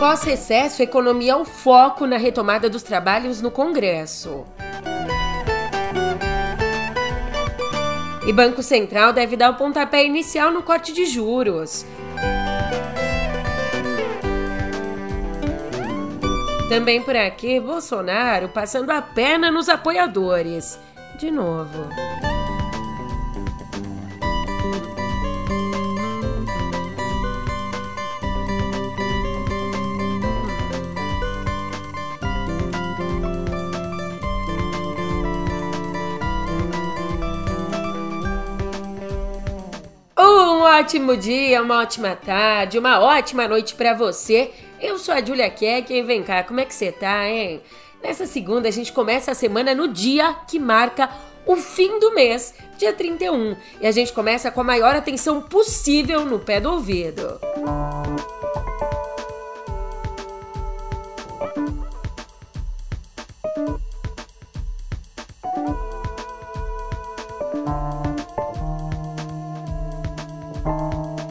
Pós-recesso, economia é o foco na retomada dos trabalhos no Congresso. E Banco Central deve dar o pontapé inicial no corte de juros. Também por aqui, Bolsonaro passando a perna nos apoiadores. De novo. Um ótimo dia, uma ótima tarde, uma ótima noite para você. Eu sou a Julia Keck e vem cá, como é que você tá, hein? Nessa segunda a gente começa a semana no dia que marca o fim do mês, dia 31, e a gente começa com a maior atenção possível no pé do ouvido.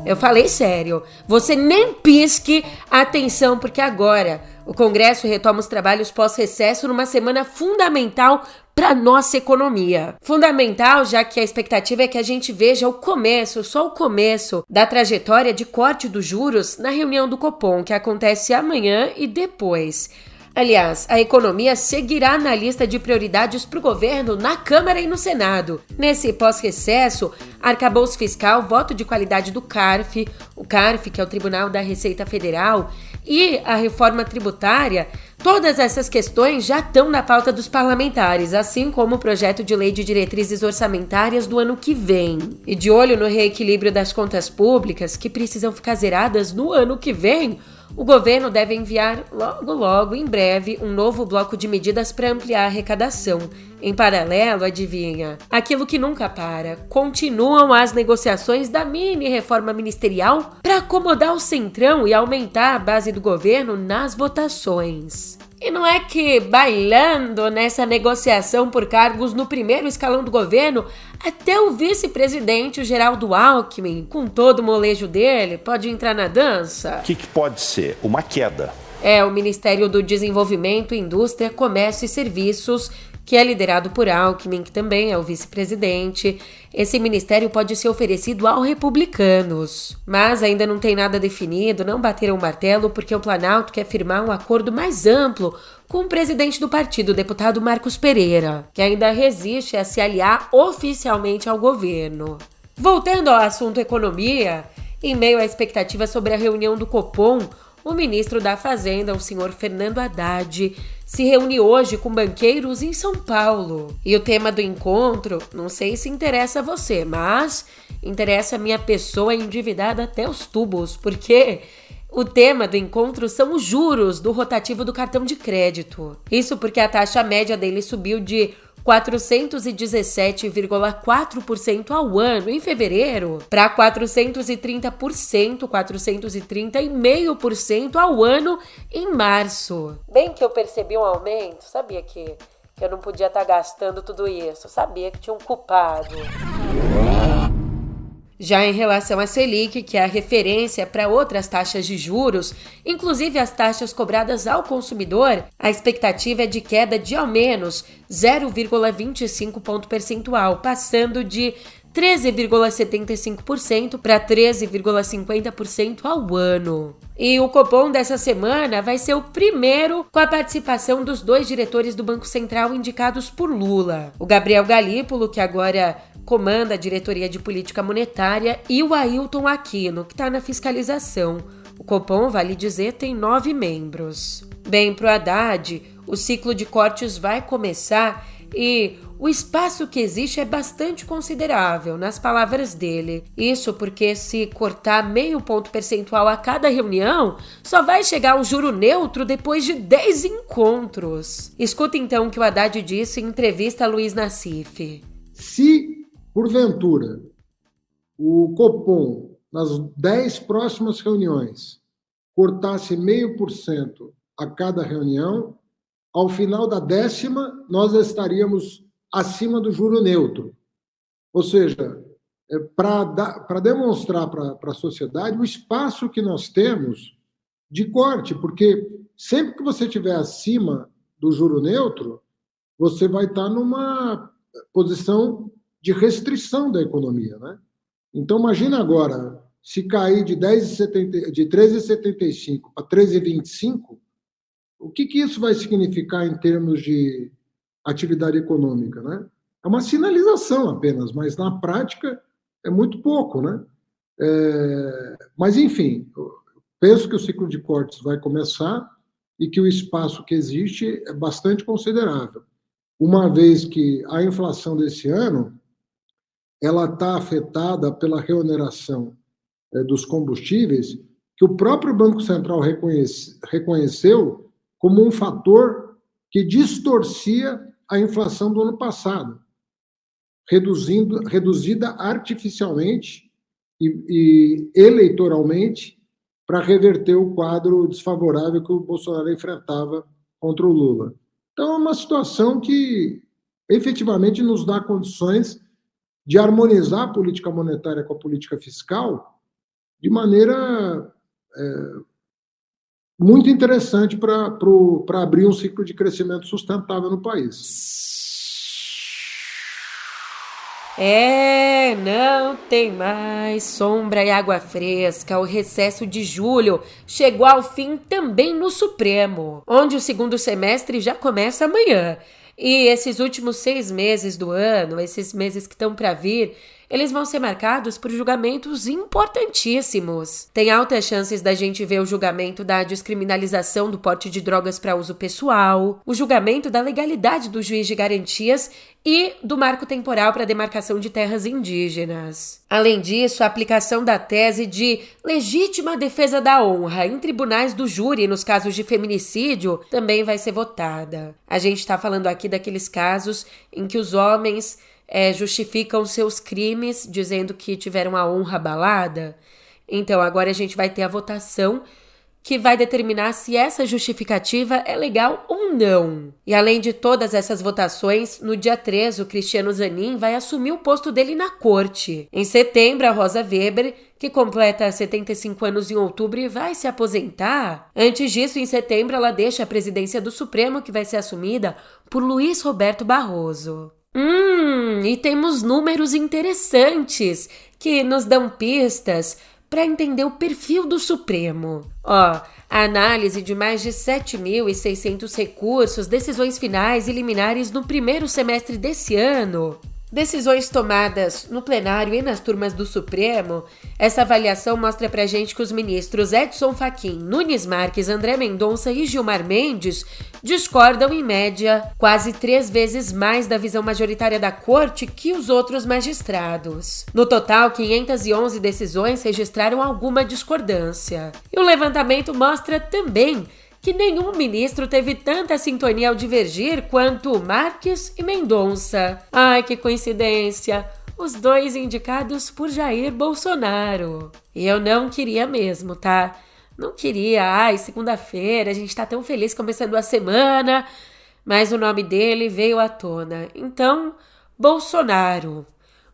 Eu falei sério. Você nem pisque atenção, porque agora o Congresso retoma os trabalhos pós-recesso numa semana fundamental para nossa economia. Fundamental, já que a expectativa é que a gente veja o começo, só o começo da trajetória de corte dos juros na reunião do Copom, que acontece amanhã e depois. Aliás, a economia seguirá na lista de prioridades para o governo na Câmara e no Senado. Nesse pós-recesso, arcabouço fiscal, voto de qualidade do CARF, o CARF, que é o Tribunal da Receita Federal, e a reforma tributária, todas essas questões já estão na pauta dos parlamentares, assim como o projeto de lei de diretrizes orçamentárias do ano que vem. E de olho no reequilíbrio das contas públicas, que precisam ficar zeradas no ano que vem, o governo deve enviar logo logo, em breve, um novo bloco de medidas para ampliar a arrecadação. Em paralelo, adivinha, aquilo que nunca para, continuam as negociações da mini reforma ministerial para acomodar o centrão e aumentar a base do governo nas votações. E não é que bailando nessa negociação por cargos no primeiro escalão do governo, até o vice-presidente, o Geraldo Alckmin, com todo o molejo dele, pode entrar na dança? O que, que pode ser? Uma queda. É, o Ministério do Desenvolvimento, Indústria, Comércio e Serviços que é liderado por Alckmin, que também é o vice-presidente. Esse ministério pode ser oferecido aos republicanos. Mas ainda não tem nada definido, não bateram o martelo, porque o Planalto quer firmar um acordo mais amplo com o presidente do partido, o deputado Marcos Pereira, que ainda resiste a se aliar oficialmente ao governo. Voltando ao assunto economia, em meio à expectativa sobre a reunião do Copom, o ministro da Fazenda, o senhor Fernando Haddad, se reúne hoje com banqueiros em São Paulo. E o tema do encontro, não sei se interessa a você, mas interessa a minha pessoa endividada até os tubos, porque o tema do encontro são os juros do rotativo do cartão de crédito. Isso porque a taxa média dele subiu de 417,4% ao ano em fevereiro para 430%, 430,5% ao ano em março. Bem que eu percebi um aumento, sabia que, eu não podia estar tá gastando tudo isso, sabia que tinha um culpado. Já em relação à Selic, que é a referência para outras taxas de juros, inclusive as taxas cobradas ao consumidor, a expectativa é de queda de ao menos 0,25 ponto percentual, passando de 13,75% para 13,50% ao ano. E o Copom dessa semana vai ser o primeiro com a participação dos dois diretores do Banco Central indicados por Lula. O Gabriel Galípolo, que agora comanda a diretoria de política monetária, e o Ailton Aquino, que está na fiscalização. O Copom, vale dizer, tem nove membros. Bem, para o Haddad, o ciclo de cortes vai começar e o espaço que existe é bastante considerável, nas palavras dele. Isso porque, se cortar meio ponto percentual a cada reunião, só vai chegar ao juro neutro depois de 10 encontros. Escuta então o que o Haddad disse em entrevista a Luiz Nassif. Se porventura, o Copom, nas dez próximas reuniões, cortasse meio por cento a cada reunião, ao final da décima, nós estaríamos acima do juro neutro. Ou seja, é para demonstrar para a sociedade o espaço que nós temos de corte, porque sempre que você estiver acima do juro neutro, você vai estar numa posição de restrição da economia, né? Então imagina agora, se cair de 10,70 de 13,75 para 13,25, o que, que isso vai significar em termos de atividade econômica, né? É uma sinalização apenas, mas na prática é muito pouco, né? É, mas enfim, penso que o ciclo de cortes vai começar e que o espaço que existe é bastante considerável, uma vez que a inflação desse ano ela está afetada pela reoneração é, dos combustíveis, que o próprio Banco Central reconhece, reconheceu como um fator que distorcia a inflação do ano passado, reduzindo, reduzida artificialmente e, e eleitoralmente para reverter o quadro desfavorável que o Bolsonaro enfrentava contra o Lula. Então, é uma situação que efetivamente nos dá condições de harmonizar a política monetária com a política fiscal de maneira é, muito interessante para abrir um ciclo de crescimento sustentável no país. É, não tem mais sombra e água fresca. O recesso de julho chegou ao fim também no Supremo, onde o segundo semestre já começa amanhã. E esses últimos seis meses do ano, esses meses que estão para vir, eles vão ser marcados por julgamentos importantíssimos. Tem altas chances da gente ver o julgamento da descriminalização do porte de drogas para uso pessoal, o julgamento da legalidade do juiz de garantias e do marco temporal para demarcação de terras indígenas. Além disso, a aplicação da tese de legítima defesa da honra em tribunais do júri nos casos de feminicídio também vai ser votada. A gente está falando aqui daqueles casos em que os homens é, justificam seus crimes dizendo que tiveram a honra abalada. Então, agora a gente vai ter a votação que vai determinar se essa justificativa é legal ou não. E além de todas essas votações, no dia 3, o Cristiano Zanin vai assumir o posto dele na corte. Em setembro, a Rosa Weber, que completa 75 anos em outubro vai se aposentar. Antes disso, em setembro, ela deixa a presidência do Supremo, que vai ser assumida por Luiz Roberto Barroso. Hum, e temos números interessantes que nos dão pistas para entender o perfil do Supremo. Ó, a análise de mais de 7.600 recursos, decisões finais e liminares no primeiro semestre desse ano Decisões tomadas no plenário e nas turmas do Supremo, essa avaliação mostra pra gente que os ministros Edson Fachin, Nunes Marques, André Mendonça e Gilmar Mendes discordam em média quase três vezes mais da visão majoritária da corte que os outros magistrados. No total, 511 decisões registraram alguma discordância. E o levantamento mostra também que nenhum ministro teve tanta sintonia ao divergir quanto Marques e Mendonça. Ai, que coincidência! Os dois indicados por Jair Bolsonaro. E eu não queria mesmo, tá? Não queria. Ai, segunda-feira, a gente tá tão feliz começando a semana. Mas o nome dele veio à tona. Então, Bolsonaro.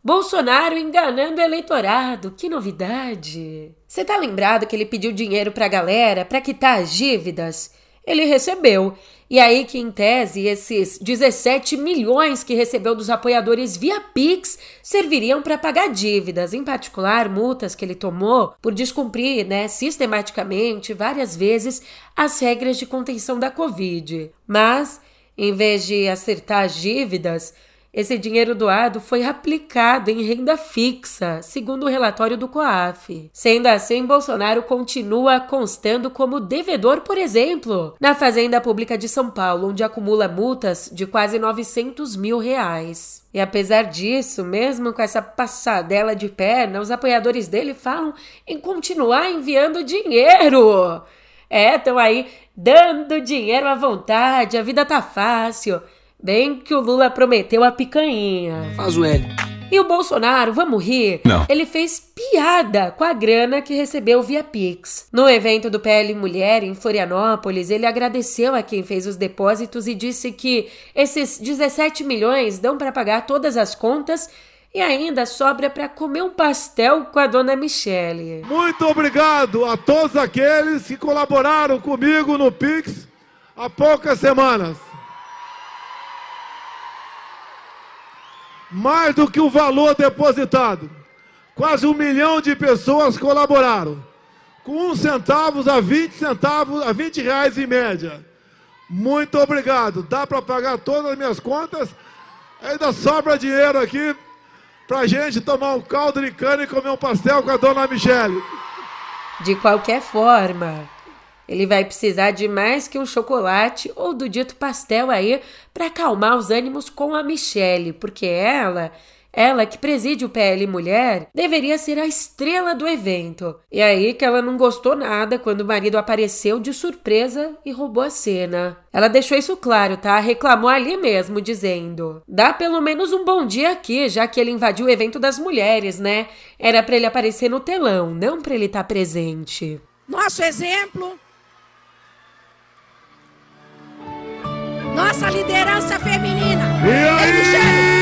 Bolsonaro enganando o eleitorado, que novidade! Você tá lembrado que ele pediu dinheiro pra galera para quitar as dívidas? Ele recebeu. E aí que, em tese, esses 17 milhões que recebeu dos apoiadores via Pix serviriam para pagar dívidas, em particular multas que ele tomou por descumprir, né, sistematicamente, várias vezes, as regras de contenção da Covid. Mas, em vez de acertar as dívidas, esse dinheiro doado foi aplicado em renda fixa, segundo o relatório do COAF. Sendo assim, Bolsonaro continua constando como devedor, por exemplo, na Fazenda Pública de São Paulo, onde acumula multas de quase 900 mil reais. E apesar disso, mesmo com essa passadela de perna, os apoiadores dele falam em continuar enviando dinheiro. É, estão aí dando dinheiro à vontade, a vida tá fácil. Bem que o Lula prometeu a picanha. Faz o L. E o Bolsonaro, vamos rir? Não. Ele fez piada com a grana que recebeu via Pix. No evento do PL Mulher em Florianópolis, ele agradeceu a quem fez os depósitos e disse que esses 17 milhões dão para pagar todas as contas e ainda sobra para comer um pastel com a dona Michele. Muito obrigado a todos aqueles que colaboraram comigo no Pix há poucas semanas. Mais do que o valor depositado, quase um milhão de pessoas colaboraram, com uns centavos a 20 centavos, a 20 reais em média. Muito obrigado. Dá para pagar todas as minhas contas. Ainda sobra dinheiro aqui pra gente tomar um caldo de cana e comer um pastel com a dona Michele. De qualquer forma, ele vai precisar de mais que um chocolate ou do dito pastel aí para acalmar os ânimos com a Michele, porque ela ela, que preside o PL Mulher, deveria ser a estrela do evento. E aí que ela não gostou nada quando o marido apareceu de surpresa e roubou a cena. Ela deixou isso claro, tá? Reclamou ali mesmo, dizendo: Dá pelo menos um bom dia aqui, já que ele invadiu o evento das mulheres, né? Era para ele aparecer no telão, não para ele estar tá presente. Nosso exemplo. Nossa liderança feminina. E aí?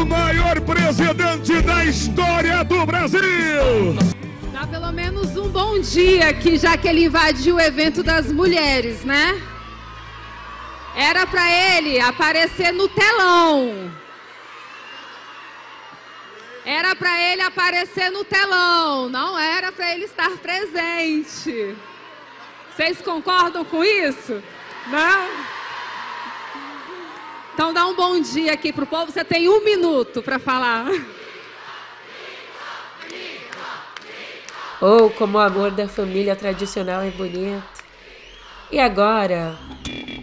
O maior presidente da história do Brasil. Dá pelo menos um bom dia aqui, já que ele invadiu o evento das mulheres, né? Era para ele aparecer no telão. Era para ele aparecer no telão, não era para ele estar presente. Vocês concordam com isso? Não? Então dá um bom dia aqui pro povo. Você tem um minuto para falar. Ou oh, como o amor da família tradicional é bonito. E agora?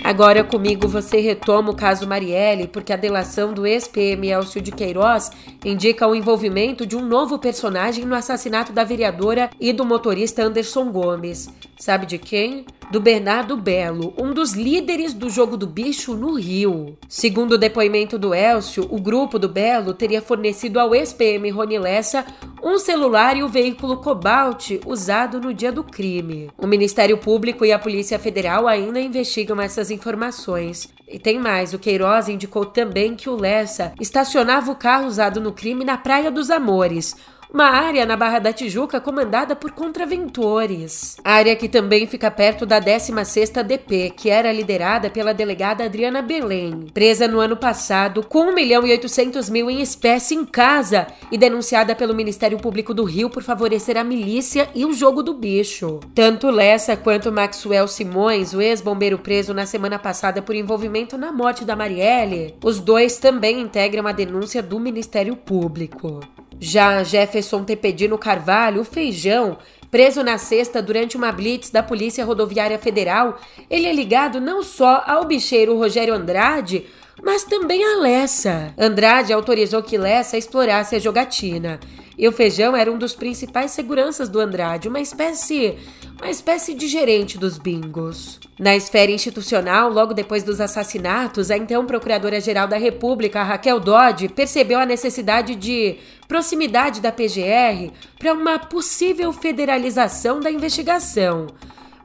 Agora comigo você retoma o caso Marielle, porque a delação do ex-PM Elcio de Queiroz indica o envolvimento de um novo personagem no assassinato da vereadora e do motorista Anderson Gomes. Sabe de quem? Do Bernardo Belo, um dos líderes do jogo do bicho no Rio. Segundo o depoimento do Elcio, o grupo do Belo teria fornecido ao ex-PM Rony Lessa um celular e o veículo Cobalt usado no dia do crime. O Ministério Público e a Polícia Federal ainda investigam essas informações. E tem mais, o Queiroz indicou também que o Lessa estacionava o carro usado no crime na Praia dos Amores, uma área na Barra da Tijuca comandada por contraventores. Área que também fica perto da 16ª DP, que era liderada pela delegada Adriana Belém, presa no ano passado com 1 milhão e 800 mil em espécie em casa e denunciada pelo Ministério Público do Rio por favorecer a milícia e o jogo do bicho. Tanto Lessa quanto Maxwell Simões, o ex-bombeiro preso na semana passada por envolvimento na morte da Marielle, os dois também integram a denúncia do Ministério Público. Já Jefferson Tepedino Carvalho, o feijão, preso na sexta durante uma blitz da Polícia Rodoviária Federal, ele é ligado não só ao bicheiro Rogério Andrade, mas também a Lessa. Andrade autorizou que Lessa explorasse a jogatina. E o Feijão era um dos principais seguranças do Andrade, uma espécie, uma espécie de gerente dos bingos. Na esfera institucional, logo depois dos assassinatos, a então Procuradora-Geral da República, Raquel Dodge, percebeu a necessidade de proximidade da PGR para uma possível federalização da investigação.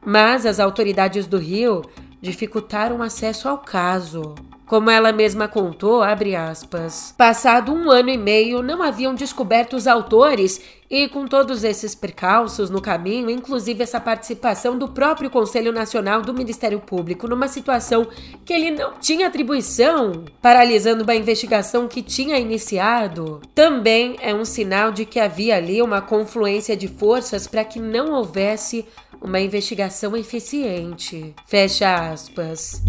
Mas as autoridades do Rio dificultaram acesso ao caso. Como ela mesma contou, aspas, passado um ano e meio não haviam descoberto os autores e com todos esses percalços no caminho, inclusive essa participação do próprio Conselho Nacional do Ministério Público numa situação que ele não tinha atribuição, paralisando uma investigação que tinha iniciado, também é um sinal de que havia ali uma confluência de forças para que não houvesse uma investigação eficiente. Fecha aspas.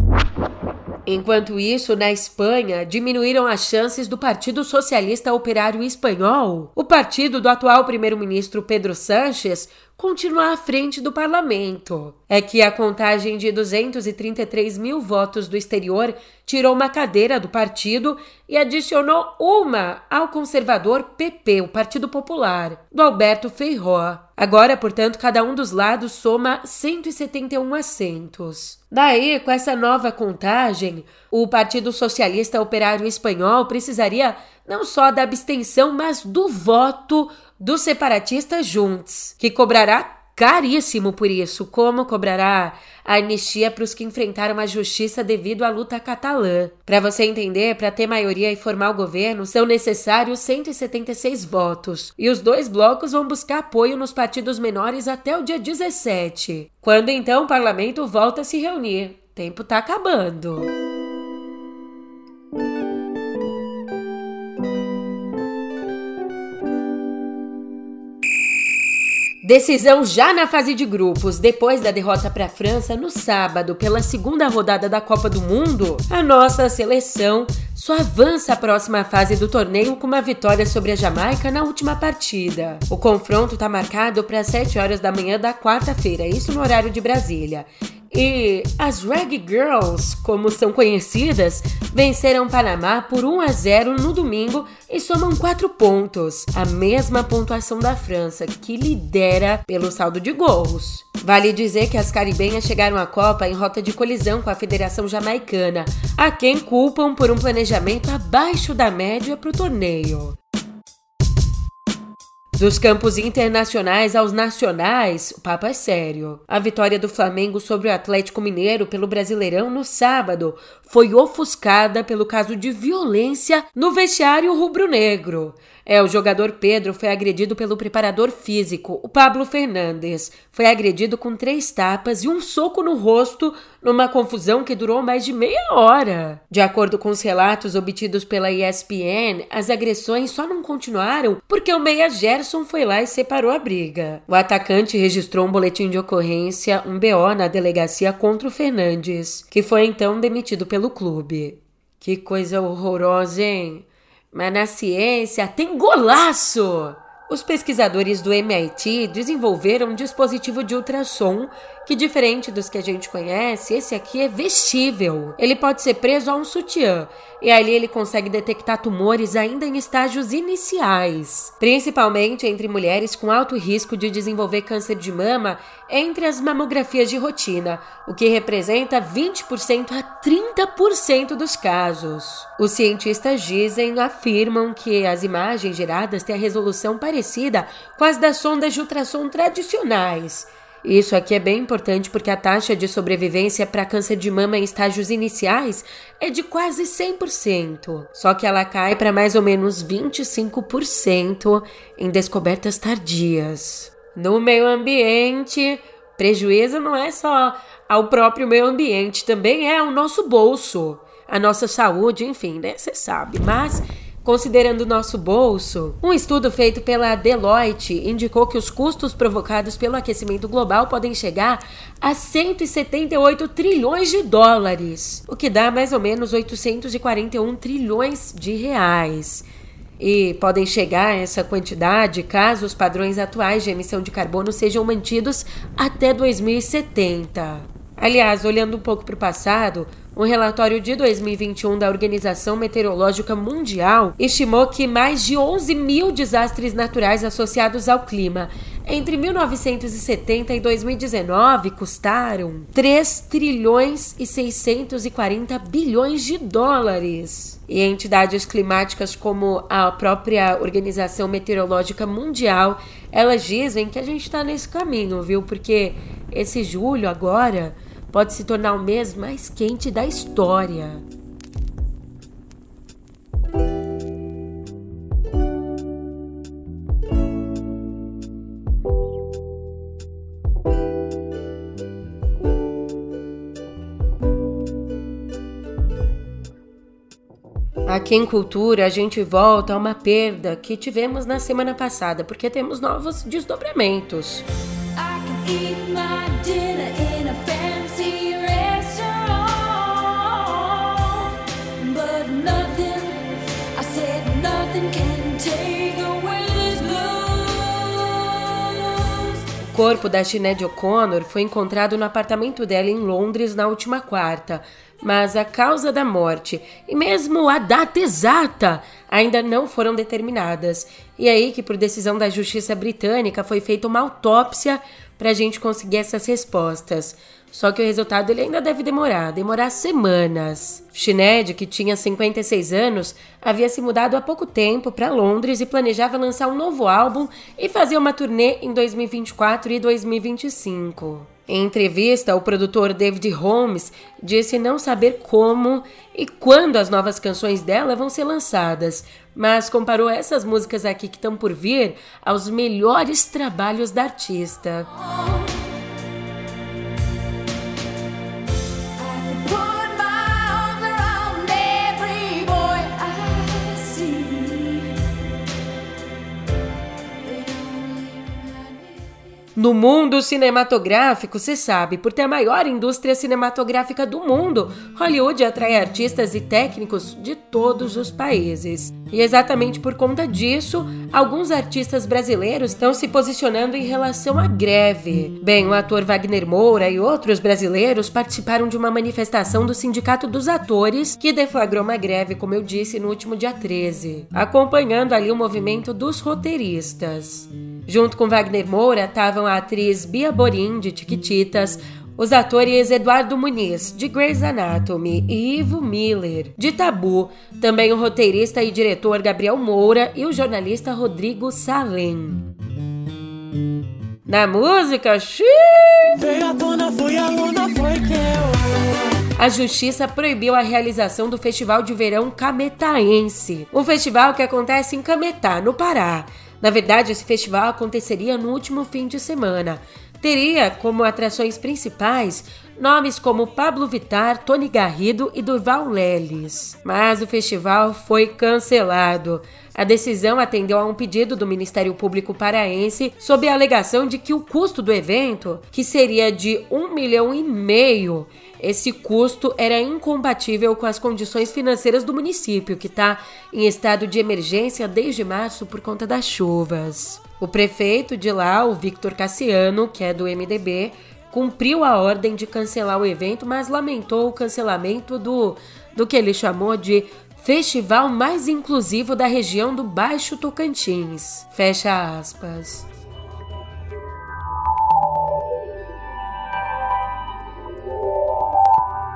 Enquanto isso, na Espanha, diminuíram as chances do Partido Socialista Operário Espanhol, o partido do atual primeiro-ministro Pedro Sánchez, continuar à frente do parlamento. É que a contagem de 233 mil votos do exterior tirou uma cadeira do partido e adicionou uma ao conservador PP, o Partido Popular, do Alberto Feijó. Agora, portanto, cada um dos lados soma 171 assentos. Daí, com essa nova contagem, o Partido Socialista Operário Espanhol precisaria não só da abstenção, mas do voto dos separatistas juntos, que cobrará caríssimo por isso, como cobrará a anistia para os que enfrentaram a justiça devido à luta catalã. Para você entender, para ter maioria e formar o governo, são necessários 176 votos, e os dois blocos vão buscar apoio nos partidos menores até o dia 17, quando então o parlamento volta a se reunir. O tempo tá acabando. Decisão já na fase de grupos, depois da derrota para a França no sábado pela segunda rodada da Copa do Mundo, a nossa seleção só avança à próxima fase do torneio com uma vitória sobre a Jamaica na última partida. O confronto está marcado para as 7 horas da manhã da quarta-feira, isso no horário de Brasília. E as Rag Girls, como são conhecidas, venceram Panamá por 1 a 0 no domingo e somam 4 pontos, a mesma pontuação da França, que lidera pelo saldo de gols. Vale dizer que as caribenhas chegaram à Copa em rota de colisão com a Federação Jamaicana, a quem culpam por um planejamento abaixo da média para o torneio. Dos campos internacionais aos nacionais, o papo é sério. A vitória do Flamengo sobre o Atlético Mineiro pelo Brasileirão no sábado foi ofuscada pelo caso de violência no vestiário rubro-negro. É, o jogador Pedro foi agredido pelo preparador físico, o Pablo Fernandes. Foi agredido com três tapas e um soco no rosto numa confusão que durou mais de meia hora. De acordo com os relatos obtidos pela ESPN, as agressões só não continuaram porque o meia Gerson foi lá e separou a briga. O atacante registrou um boletim de ocorrência, um BO, na delegacia contra o Fernandes, que foi então demitido pelo clube. Que coisa horrorosa, hein? Mas na ciência tem golaço! Os pesquisadores do MIT desenvolveram um dispositivo de ultrassom que, diferente dos que a gente conhece, esse aqui é vestível. Ele pode ser preso a um sutiã e ali ele consegue detectar tumores ainda em estágios iniciais, principalmente entre mulheres com alto risco de desenvolver câncer de mama entre as mamografias de rotina, o que representa 20% a 30% dos casos. Os cientistas dizem, afirmam que as imagens geradas têm a resolução parecida com as das sondas de ultrassom tradicionais isso aqui é bem importante porque a taxa de sobrevivência para câncer de mama em estágios iniciais é de quase 100%, só que ela cai para mais ou menos 25% em descobertas tardias. No meio ambiente, prejuízo não é só ao próprio meio ambiente, também é ao nosso bolso, a nossa saúde, enfim, né? Você sabe. Mas Considerando o nosso bolso, um estudo feito pela Deloitte indicou que os custos provocados pelo aquecimento global podem chegar a 178 trilhões de dólares, o que dá mais ou menos 841 trilhões de reais. E podem chegar a essa quantidade caso os padrões atuais de emissão de carbono sejam mantidos até 2070. Aliás, olhando um pouco para o passado, um relatório de 2021 da Organização Meteorológica Mundial estimou que mais de 11 mil desastres naturais associados ao clima entre 1970 e 2019 custaram 3 trilhões e 640 bilhões de dólares. E entidades climáticas como a própria Organização Meteorológica Mundial, elas dizem que a gente está nesse caminho, viu? Porque esse julho agora pode se tornar o mês mais quente da história. Aqui em Cultura, a gente volta a uma perda que tivemos na semana passada, porque temos novos desdobramentos. Corpo da Sinead O'Connor foi encontrado no apartamento dela em Londres na última quarta, mas a causa da morte e mesmo a data exata ainda não foram determinadas. E aí que por decisão da justiça britânica foi feita uma autópsia para a gente conseguir essas respostas. Só que o resultado ele ainda deve demorar, demorar semanas. Sinead, que tinha 56 anos, havia se mudado há pouco tempo para Londres e planejava lançar um novo álbum e fazer uma turnê em 2024 e 2025. Em entrevista, o produtor David Holmes disse não saber como e quando as novas canções dela vão ser lançadas, mas comparou essas músicas aqui que estão por vir aos melhores trabalhos da artista. No mundo cinematográfico, se sabe, por ter a maior indústria cinematográfica do mundo, Hollywood atrai artistas e técnicos de todos os países. E exatamente por conta disso, alguns artistas brasileiros estão se posicionando em relação à greve. Bem, o ator Wagner Moura e outros brasileiros participaram de uma manifestação do Sindicato dos Atores, que deflagrou uma greve, como eu disse, no último dia 13, acompanhando ali o movimento dos roteiristas. Junto com Wagner Moura estavam a atriz Bia Borim, de Tiquititas, os atores Eduardo Muniz, de Grey's Anatomy, e Ivo Miller, de Tabu, também o roteirista e diretor Gabriel Moura e o jornalista Rodrigo Salem. Na música, xiii, a justiça proibiu a realização do Festival de Verão Cametaense, um festival que acontece em Cametá, no Pará. Na verdade, esse festival aconteceria no último fim de semana. Teria como atrações principais nomes como Pablo Vitar, Tony Garrido e Durval Leles. Mas o festival foi cancelado. A decisão atendeu a um pedido do Ministério Público Paraense sob a alegação de que o custo do evento, que seria de um milhão e meio, esse custo era incompatível com as condições financeiras do município, que está em estado de emergência desde março por conta das chuvas. O prefeito de lá, o Victor Cassiano, que é do MDB, cumpriu a ordem de cancelar o evento, mas lamentou o cancelamento do, do que ele chamou de festival mais inclusivo da região do Baixo Tocantins. Fecha aspas.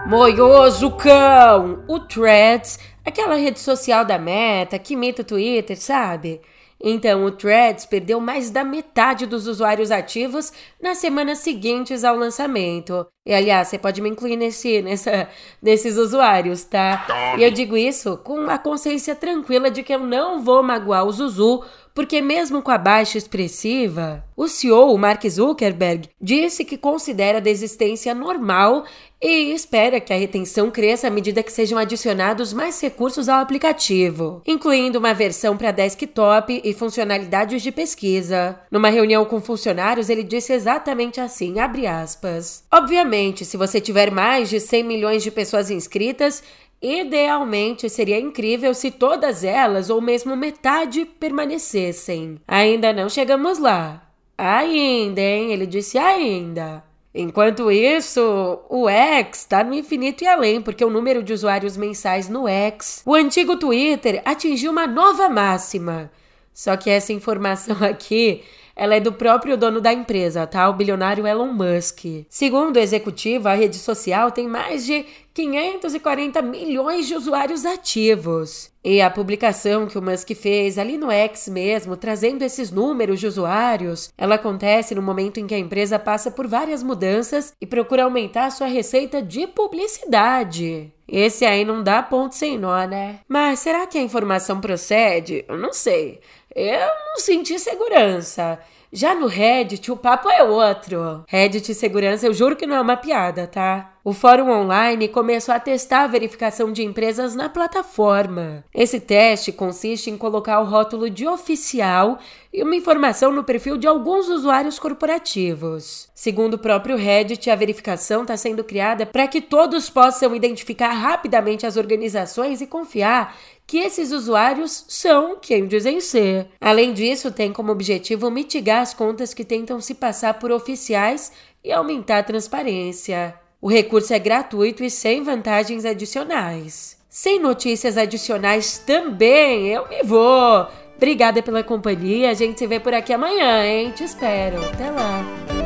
Moioso cão! O Threads, aquela rede social da Meta que imita o Twitter, sabe? Então, o Threads perdeu mais da metade dos usuários ativos nas semanas seguintes ao lançamento. E aliás, você pode me incluir nesse, nessa, nesses usuários, tá? E eu digo isso com a consciência tranquila de que eu não vou magoar o Zuzu porque mesmo com a baixa expressiva, o CEO, Mark Zuckerberg, disse que considera a desistência normal e espera que a retenção cresça à medida que sejam adicionados mais recursos ao aplicativo, incluindo uma versão para desktop e funcionalidades de pesquisa. Numa reunião com funcionários, ele disse exatamente assim, abre aspas. Obviamente, se você tiver mais de 100 milhões de pessoas inscritas, Idealmente, seria incrível se todas elas, ou mesmo metade, permanecessem. Ainda não chegamos lá. Ainda, hein? Ele disse ainda. Enquanto isso, o X está no infinito e além, porque o número de usuários mensais no X, o antigo Twitter, atingiu uma nova máxima. Só que essa informação aqui ela é do próprio dono da empresa, tá? O bilionário Elon Musk. Segundo o executivo, a rede social tem mais de 540 milhões de usuários ativos. E a publicação que o Musk fez ali no X mesmo, trazendo esses números de usuários, ela acontece no momento em que a empresa passa por várias mudanças e procura aumentar sua receita de publicidade. Esse aí não dá ponto sem nó, né? Mas será que a informação procede? Eu não sei. Eu não senti segurança. Já no Reddit, o papo é outro. Reddit segurança, eu juro que não é uma piada, tá? O fórum online começou a testar a verificação de empresas na plataforma. Esse teste consiste em colocar o rótulo de oficial e uma informação no perfil de alguns usuários corporativos. Segundo o próprio Reddit, a verificação está sendo criada para que todos possam identificar rapidamente as organizações e confiar que esses usuários são quem dizem ser. Além disso, tem como objetivo mitigar as contas que tentam se passar por oficiais e aumentar a transparência. O recurso é gratuito e sem vantagens adicionais. Sem notícias adicionais também, eu me vou. Obrigada pela companhia. A gente se vê por aqui amanhã, hein? Te espero. Até lá.